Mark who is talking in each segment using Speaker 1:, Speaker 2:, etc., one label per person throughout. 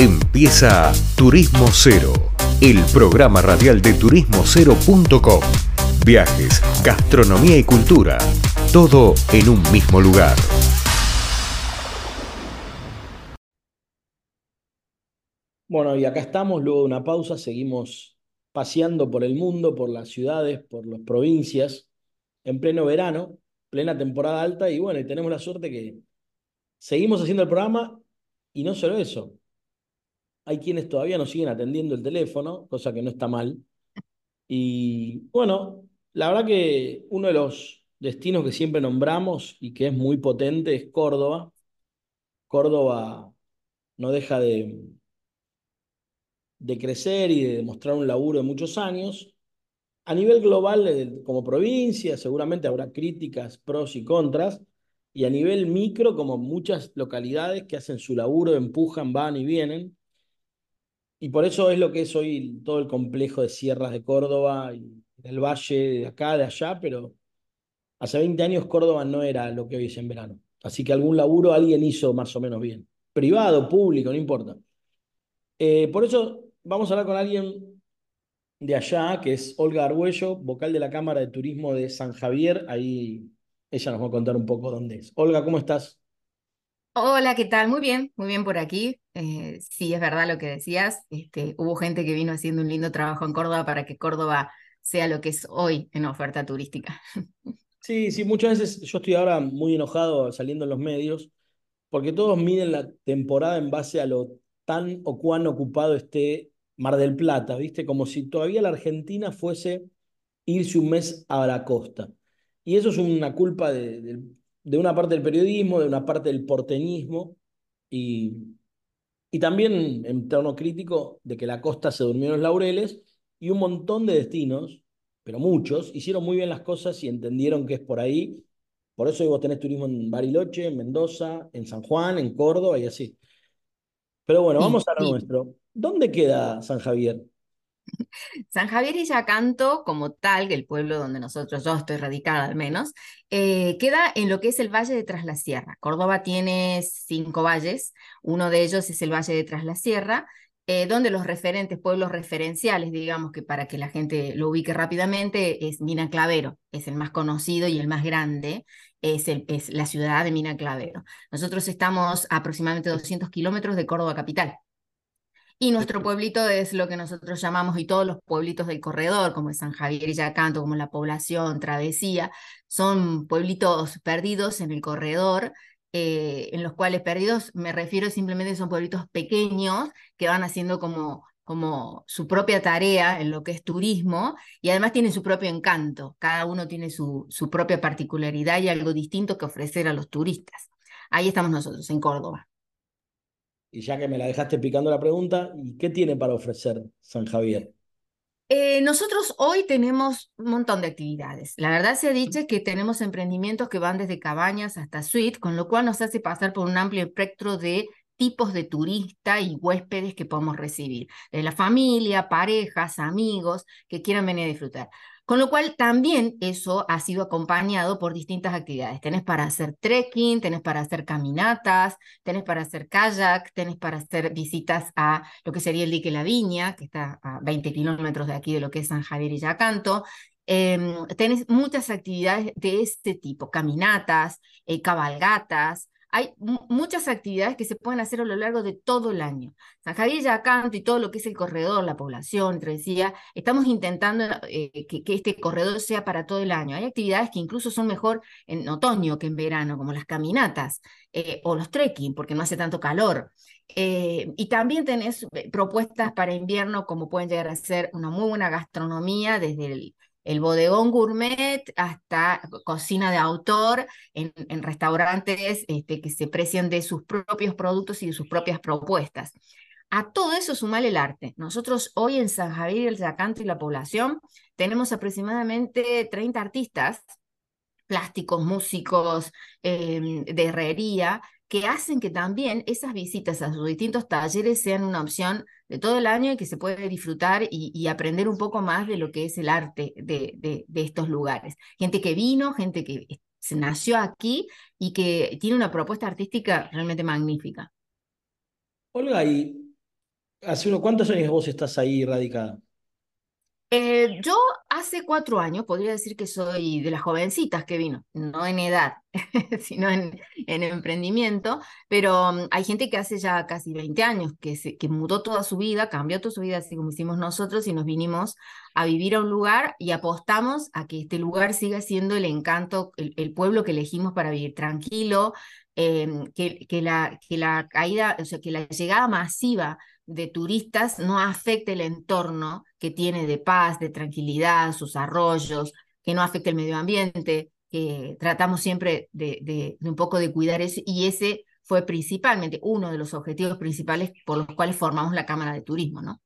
Speaker 1: Empieza Turismo Cero, el programa radial de turismocero.com. Viajes, gastronomía y cultura, todo en un mismo lugar.
Speaker 2: Bueno, y acá estamos, luego de una pausa, seguimos paseando por el mundo, por las ciudades, por las provincias, en pleno verano, plena temporada alta, y bueno, y tenemos la suerte que seguimos haciendo el programa, y no solo eso, hay quienes todavía nos siguen atendiendo el teléfono, cosa que no está mal. Y bueno, la verdad que uno de los destinos que siempre nombramos y que es muy potente es Córdoba. Córdoba no deja de, crecer y de demostrar un laburo de muchos años. A nivel global, como provincia, seguramente habrá críticas, pros y contras. Y a nivel micro, como muchas localidades que hacen su laburo, empujan, van y vienen. Y por eso es lo que es hoy todo el complejo de sierras de Córdoba y del valle, de acá, de allá, pero hace 20 años Córdoba no era lo que hoy es en verano. Así que algún laburo alguien hizo más o menos bien. Privado, público, no importa. Eh, por eso vamos a hablar con alguien de allá, que es Olga Arguello, vocal de la Cámara de Turismo de San Javier. Ahí ella nos va a contar un poco dónde es. Olga, ¿cómo estás?
Speaker 3: Hola, ¿qué tal? Muy bien, muy bien por aquí. Eh, sí, es verdad lo que decías. Este, hubo gente que vino haciendo un lindo trabajo en Córdoba para que Córdoba sea lo que es hoy en oferta turística.
Speaker 2: Sí, sí, muchas veces yo estoy ahora muy enojado saliendo en los medios porque todos miden la temporada en base a lo tan o cuán ocupado esté Mar del Plata, ¿viste? Como si todavía la Argentina fuese irse un mes a la costa. Y eso es una culpa de, de una parte del periodismo, de una parte del porteñismo y, y también en tono crítico de que la costa se durmió en los laureles y un montón de destinos, pero muchos, hicieron muy bien las cosas y entendieron que es por ahí. Por eso hoy vos tenés turismo en Bariloche, en Mendoza, en San Juan, en Córdoba y así. Pero bueno, vamos a lo nuestro. ¿Dónde queda San Javier?
Speaker 3: San Javier y Yacanto, como tal, el pueblo donde nosotros, yo estoy radicada al menos, eh, queda en lo que es el Valle de Tras la Sierra. Córdoba tiene cinco valles, uno de ellos es el Valle de Tras la Sierra, eh, donde los referentes, pueblos referenciales, digamos que para que la gente lo ubique rápidamente, es Mina Clavero, es el más conocido y el más grande, es, el, es la ciudad de Mina Clavero. Nosotros estamos a aproximadamente 200 kilómetros de Córdoba capital. Y nuestro pueblito es lo que nosotros llamamos, y todos los pueblitos del corredor, como San Javier y Yacanto, como la población, Travesía, son pueblitos perdidos en el corredor, eh, en los cuales perdidos me refiero simplemente son pueblitos pequeños que van haciendo como, como su propia tarea en lo que es turismo y además tienen su propio encanto. Cada uno tiene su, su propia particularidad y algo distinto que ofrecer a los turistas. Ahí estamos nosotros, en Córdoba.
Speaker 2: Y ya que me la dejaste picando la pregunta, ¿y qué tiene para ofrecer San Javier?
Speaker 3: Eh, nosotros hoy tenemos un montón de actividades. La verdad se ha dicho que tenemos emprendimientos que van desde cabañas hasta suite, con lo cual nos hace pasar por un amplio espectro de tipos de turista y huéspedes que podemos recibir, de la familia, parejas, amigos que quieran venir a disfrutar. Con lo cual también eso ha sido acompañado por distintas actividades. Tenés para hacer trekking, tenés para hacer caminatas, tenés para hacer kayak, tenés para hacer visitas a lo que sería el dique La Viña, que está a 20 kilómetros de aquí de lo que es San Javier y Yacanto. Em, tenés muchas actividades de este tipo, caminatas, eh, cabalgatas, hay muchas actividades que se pueden hacer a lo largo de todo el año. San Javier y todo lo que es el corredor, la población, te decía, estamos intentando eh, que, este corredor sea para todo el año. Hay actividades que incluso son mejor en otoño que en verano, como las caminatas eh, o los trekking, porque no hace tanto calor. Eh, y también tenés propuestas para invierno, como pueden llegar a ser una muy buena gastronomía desde el el bodegón gourmet hasta cocina de autor en, restaurantes este, que se precian de sus propios productos y de sus propias propuestas. A todo eso sumale el arte. Nosotros hoy en San Javier, el Yacanto y la población tenemos aproximadamente 30 artistas plásticos, músicos, em, de herrería, que hacen que también esas visitas a sus distintos talleres sean una opción de todo el año y que se puede disfrutar y, aprender un poco más de lo que es el arte de, de, estos lugares. Gente que vino, gente que se nació aquí y que tiene una propuesta artística realmente magnífica.
Speaker 2: Olga, y hace unos cuántos años vos estás ahí radicada.
Speaker 3: Eh, yo hace cuatro años podría decir que soy de las jovencitas que vino, no en edad, sino en, en, emprendimiento, pero um, hay gente que hace ya casi 20 años, que, se, mudó toda su vida, cambió toda su vida, así como hicimos nosotros, y nos vinimos a vivir a un lugar y apostamos a que este lugar siga siendo el encanto, el, pueblo que elegimos para vivir tranquilo, eh, que, la, que la caída, o sea, que la llegada masiva de turistas no afecte el entorno que tiene de paz, de tranquilidad, sus arroyos, que no afecte el medio ambiente, que tratamos siempre de, de, de un poco de cuidar eso y ese fue principalmente uno de los objetivos principales por los cuales formamos la Cámara de Turismo, ¿no?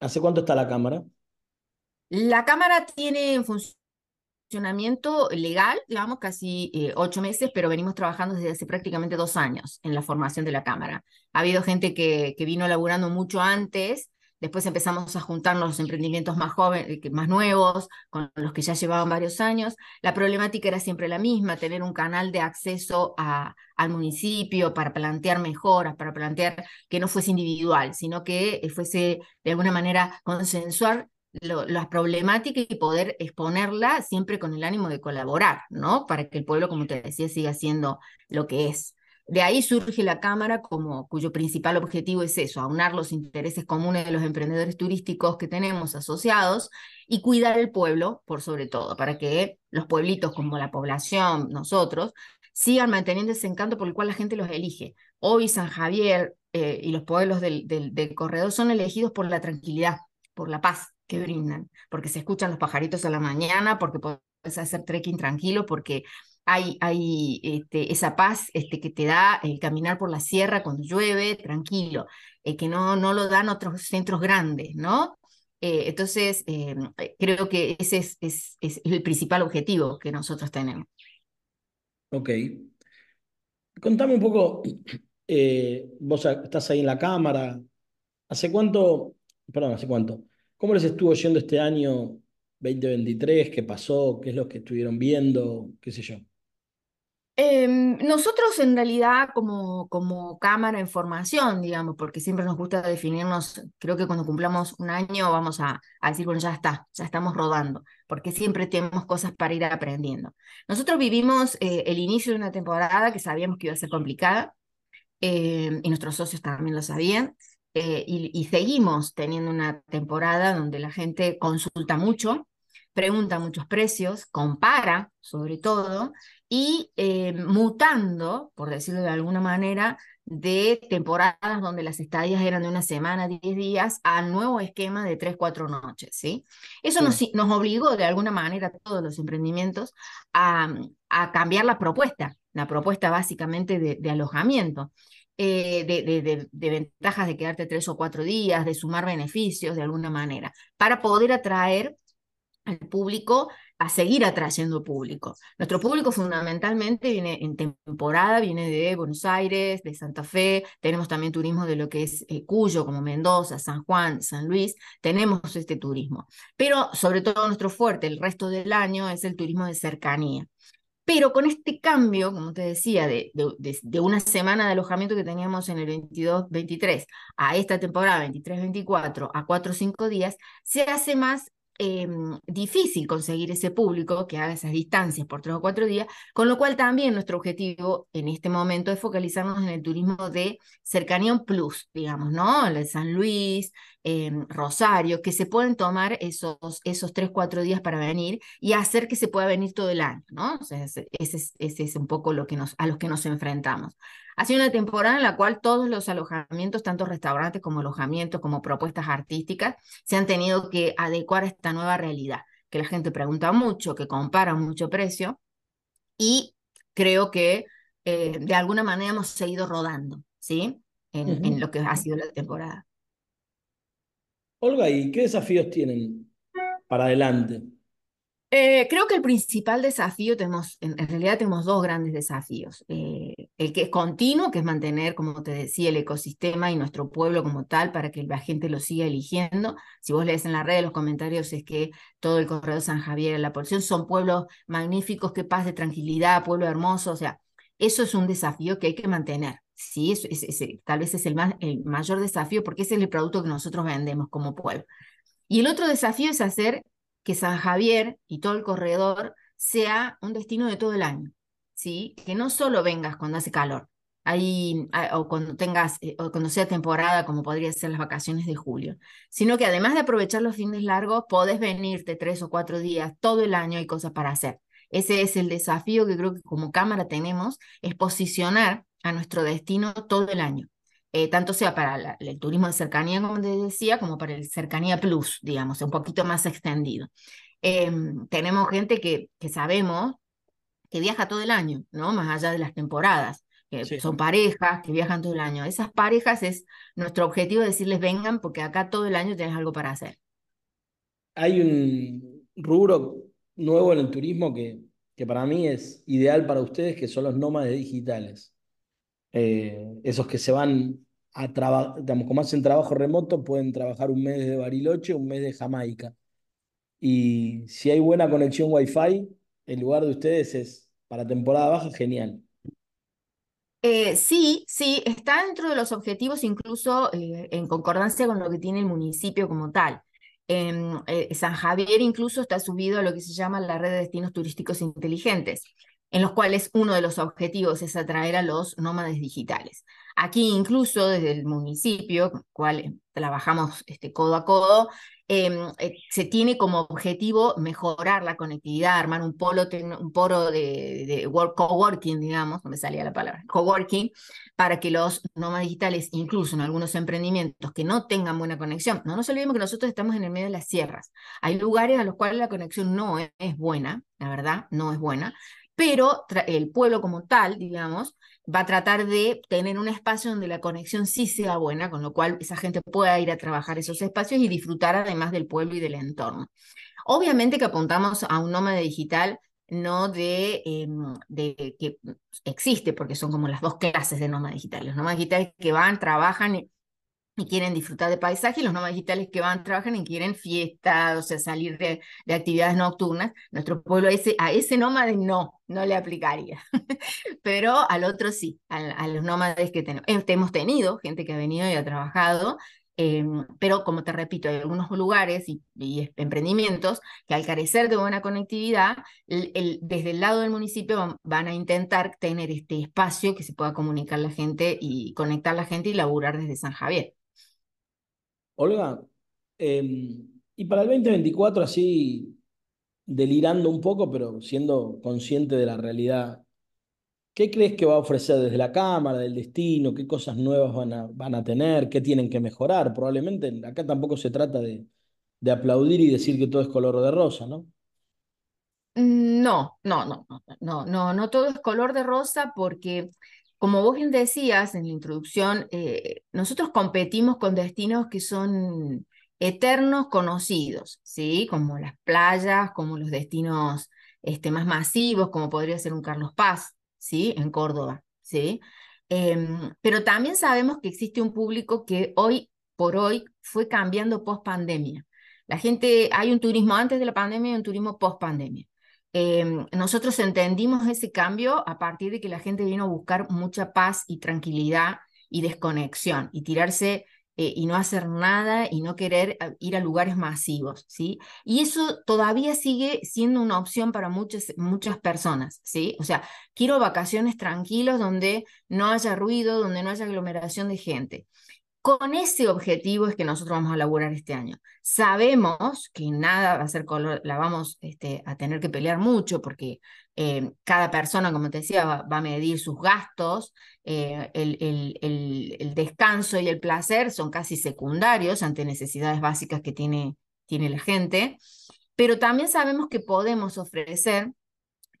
Speaker 2: ¿Hace cuánto está la Cámara?
Speaker 3: La Cámara tiene en función funcionamiento legal, digamos, casi eh, ocho meses, pero venimos trabajando desde hace prácticamente dos años en la formación de la Cámara. Ha habido gente que, vino laburando mucho antes, después empezamos a juntarnos los emprendimientos más jóvenes, más nuevos, con los que ya llevaban varios años. La problemática era siempre la misma, tener un canal de acceso al municipio para plantear mejoras, para plantear que no fuese individual, sino que fuese de alguna manera consensuar lo, las problemáticas y poder exponerla siempre con el ánimo de colaborar, ¿no? Para que el pueblo, como te decía, siga siendo lo que es. De ahí surge la Cámara, como, cuyo principal objetivo es eso, aunar los intereses comunes de los emprendedores turísticos que tenemos asociados y cuidar el pueblo, por sobre todo, para que los pueblitos como la población, nosotros, sigan manteniendo ese encanto por el cual la gente los elige. Hoy San Javier eh, y los pueblos del, del, del corredor son elegidos por la tranquilidad, por la paz, que brindan, porque se escuchan los pajaritos a la mañana, porque puedes hacer trekking tranquilo, porque hay, hay este, esa paz este, que te da el caminar por la sierra cuando llueve, tranquilo, eh, que no, no lo dan otros centros grandes, ¿no? Eh, entonces, eh, creo que ese es, es, es, el principal objetivo que nosotros tenemos.
Speaker 2: Ok. Contame un poco, vos estás ahí en la cámara, ¿hace cuánto, perdón, hace cuánto? ¿Cómo les estuvo yendo este año 2023? ¿Qué pasó? ¿Qué es lo que estuvieron viendo? ¿Qué sé yo?
Speaker 3: Eh, nosotros en realidad como, como cámara en formación, digamos, porque siempre nos gusta definirnos, creo que cuando cumplamos un año vamos a, a, decir, bueno, ya está, ya estamos rodando, porque siempre tenemos cosas para ir aprendiendo. Nosotros vivimos eh, el inicio de una temporada que sabíamos que iba a ser complicada, eh, y nuestros socios también lo sabían, eh, y, y, seguimos teniendo una temporada donde la gente consulta mucho, pregunta muchos precios, compara sobre todo, y eh, mutando, por decirlo de alguna manera, de temporadas donde las estadías eran de una semana, 10 días, al nuevo esquema de 3, 4 noches. ¿sí? Eso sí. nos, nos obligó de alguna manera a todos los emprendimientos a, a cambiar la propuesta, la propuesta básicamente de, de alojamiento. Eh, de, de, de, ventajas de quedarte tres o cuatro días, de sumar beneficios de alguna manera, para poder atraer al público a seguir atrayendo público. Nuestro público fundamentalmente viene en temporada, viene de Buenos Aires, de Santa Fe, tenemos también turismo de lo que es eh, Cuyo, como Mendoza, San Juan, San Luis, tenemos este turismo. Pero sobre todo nuestro fuerte el resto del año es el turismo de cercanía. Pero con este cambio, como te decía, de, de, de, una semana de alojamiento que teníamos en el 22-23 a esta temporada 23-24 a 4 o 5 días, se hace más eh, difícil conseguir ese público que haga esas distancias por 3 o 4 días, con lo cual también nuestro objetivo en este momento es focalizarnos en el turismo de cercanía plus, digamos, ¿no? El de San Luis, eh, Rosario, que se pueden tomar esos, esos 3, 4 días para venir y hacer que se pueda venir todo el año, ¿no? O sea, ese, ese, ese es un poco lo que nos, a los que nos enfrentamos. Ha sido una temporada en la cual todos los alojamientos, tanto restaurantes como alojamientos, como propuestas artísticas, se han tenido que adecuar a esta nueva realidad, que la gente pregunta mucho, que compara mucho precio, y creo que eh, de alguna manera hemos seguido rodando, ¿sí? En, uh -huh. en lo que ha sido la temporada.
Speaker 2: Olga, ¿y qué desafíos tienen para adelante?
Speaker 3: Eh, creo que el principal desafío tenemos, en, realidad tenemos dos grandes desafíos. Eh, el que es continuo, que es mantener, como te decía, el ecosistema y nuestro pueblo como tal para que la gente lo siga eligiendo. Si vos lees en la red los comentarios es que todo el Correo San Javier, la porción, son pueblos magníficos, que paz de tranquilidad, pueblo hermoso, o sea, eso es un desafío que hay que mantener. Sí, es, tal vez es el, más, el mayor desafío porque ese es el producto que nosotros vendemos como pueblo. Y el otro desafío es hacer que San Javier y todo el corredor sea un destino de todo el año, ¿sí? Que no solo vengas cuando hace calor, ahí, ah, o cuando tengas, eh, o cuando sea temporada, como podría ser las vacaciones de julio, sino que además de aprovechar los fines largos, podés venirte tres o cuatro días, todo el año hay cosas para hacer. Ese es el desafío que creo que como cámara tenemos, es posicionar a nuestro destino todo el año. Eh, tanto sea para el turismo de cercanía, como te decía, como para el cercanía plus, digamos, un poquito más extendido. Em, tenemos gente que, que sabemos que viaja todo el año, ¿no? Más allá de las temporadas. Que son parejas que viajan todo el año. Esas parejas es nuestro objetivo decirles vengan porque acá todo el año tienes algo para hacer.
Speaker 2: Hay un rubro nuevo en el turismo que, que para mí es ideal para ustedes, que son los nómades digitales. Eh, esos que se van a trabajar, como hacen trabajo remoto, pueden trabajar un mes de Bariloche, un mes de Jamaica. Y si hay buena conexión Wi-Fi, el lugar de ustedes es para temporada baja genial.
Speaker 3: Eh, sí, sí, está dentro de los objetivos, incluso eh, en concordancia con lo que tiene el municipio como tal. San Javier incluso está subido a lo que se llama la red de destinos turísticos inteligentes en los cuales uno de los objetivos es atraer a los nómades digitales. Aquí incluso desde el municipio, cual trabajamos este, codo a codo, em, eh, se tiene como objetivo mejorar la conectividad, armar un polo, un poro de, de work, coworking, digamos, no me salía la palabra, coworking, para que los nómades digitales, incluso en algunos emprendimientos que no tengan buena conexión, no nos olvidemos que nosotros estamos en el medio de las sierras. Hay lugares a los cuales la conexión no es buena, la verdad, no es buena, pero el pueblo como tal, digamos, va a tratar de tener un espacio donde la conexión sí sea buena, con lo cual esa gente pueda ir a trabajar esos espacios y disfrutar además del pueblo y del entorno. Obviamente que apuntamos a un nómada digital no de, em, de que existe, porque son como las dos clases de nómadas digitales. Los nómadas digitales que van, trabajan y quieren disfrutar de paisaje, y los nómadas digitales que van, trabajan y quieren fiestas, o sea, salir de, actividades nocturnas. Nuestro pueblo ese, a ese nómade no, no le aplicaría, pero al otro sí, a, los nómades que tenemos. Este, hemos tenido gente que ha venido y ha trabajado, em, pero como te repito, hay algunos lugares y, emprendimientos que al carecer de buena conectividad, desde el lado del municipio van, a intentar tener este espacio que se pueda comunicar la gente y conectar la gente y laburar desde San Javier.
Speaker 2: Olga, em, y para el 2024, así delirando un poco, pero siendo consciente de la realidad, ¿qué crees que va a ofrecer desde la Cámara, del destino? ¿Qué cosas nuevas van a, van a tener? ¿Qué tienen que mejorar? Probablemente acá tampoco se trata de, de aplaudir y decir que todo es color de rosa, ¿no?
Speaker 3: No, no, no, no, no, no, no todo es color de rosa porque como vos bien decías en la introducción, eh, nosotros competimos con destinos que son eternos conocidos, ¿sí? Como las playas, como los destinos este, más masivos, como podría ser un Carlos Paz, ¿sí? En Córdoba, ¿sí? Em, pero también sabemos que existe un público que hoy por hoy fue cambiando post pandemia. La gente, hay un turismo antes de la pandemia y un turismo post pandemia. Em, nosotros entendimos ese cambio a partir de que la gente vino a buscar mucha paz y tranquilidad y desconexión y tirarse eh, y no hacer nada y no querer eh, ir a lugares masivos, ¿sí? Y eso todavía sigue siendo una opción para muchas, muchas personas, ¿sí? O sea, quiero vacaciones tranquilos donde no haya ruido, donde no haya aglomeración de gente. Con ese objetivo es que nosotros vamos a laburar este año. Sabemos que nada va a ser color, la vamos este, a tener que pelear mucho porque eh, cada persona, como te decía, va, a medir sus gastos, eh, el, el, descanso y el placer son casi secundarios ante necesidades básicas que tiene, tiene la gente, pero también sabemos que podemos ofrecer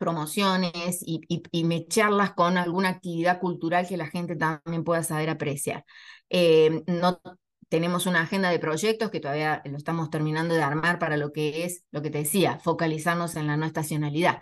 Speaker 3: promociones y, y, mecharlas con alguna actividad cultural que la gente también pueda saber apreciar. Eh, no tenemos una agenda de proyectos que todavía lo estamos terminando de armar para lo que es, lo que te decía, focalizarnos en la no estacionalidad.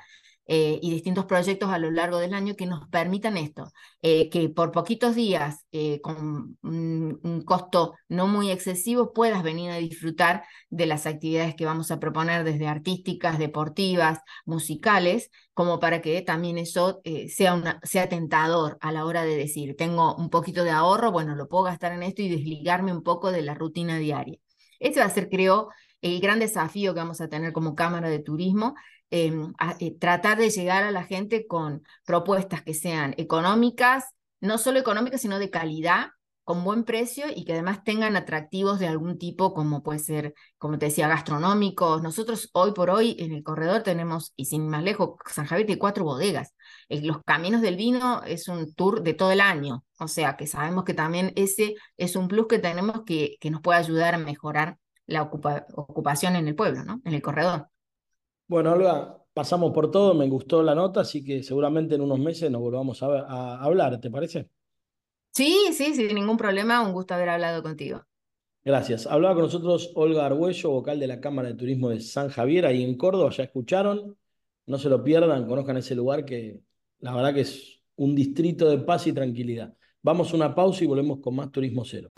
Speaker 3: Eh, y distintos proyectos a lo largo del año que nos permitan esto, eh, que por poquitos días, eh, con un, costo no muy excesivo, puedas venir a disfrutar de las actividades que vamos a proponer desde artísticas, deportivas, musicales, como para que también eso sea, una, sea tentador a la hora de decir, tengo un poquito de ahorro, bueno, lo puedo gastar en esto y desligarme un poco de la rutina diaria. Ese va a ser, creo, el gran desafío que vamos a tener como Cámara de Turismo, em, eh, tratar de llegar a la gente con propuestas que sean económicas, no solo económicas, sino de calidad, con buen precio y que además tengan atractivos de algún tipo, como puede ser, como te decía, gastronómicos. Nosotros hoy por hoy en el corredor tenemos, y sin más lejos, San Javier tiene cuatro bodegas. Los Caminos del Vino es un tour de todo el año, o sea que sabemos que también ese es un plus que tenemos que, que nos puede ayudar a mejorar la ocupación en el pueblo, ¿no? En el corredor.
Speaker 2: Bueno, Olga, pasamos por todo, me gustó la nota, así que seguramente en unos meses nos volvamos a, hablar, ¿te parece?
Speaker 3: Sí, sí, sin ningún problema, un gusto haber hablado contigo.
Speaker 2: Gracias. Hablaba con nosotros Olga Argüello, vocal de la Cámara de Turismo de San Javier, ahí en Córdoba, ya escucharon, no se lo pierdan, conozcan ese lugar que la verdad que es un distrito de paz y tranquilidad. Vamos a una pausa y volvemos con más Turismo Cero.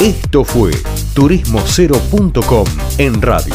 Speaker 1: Esto fue turismocero.com en radio.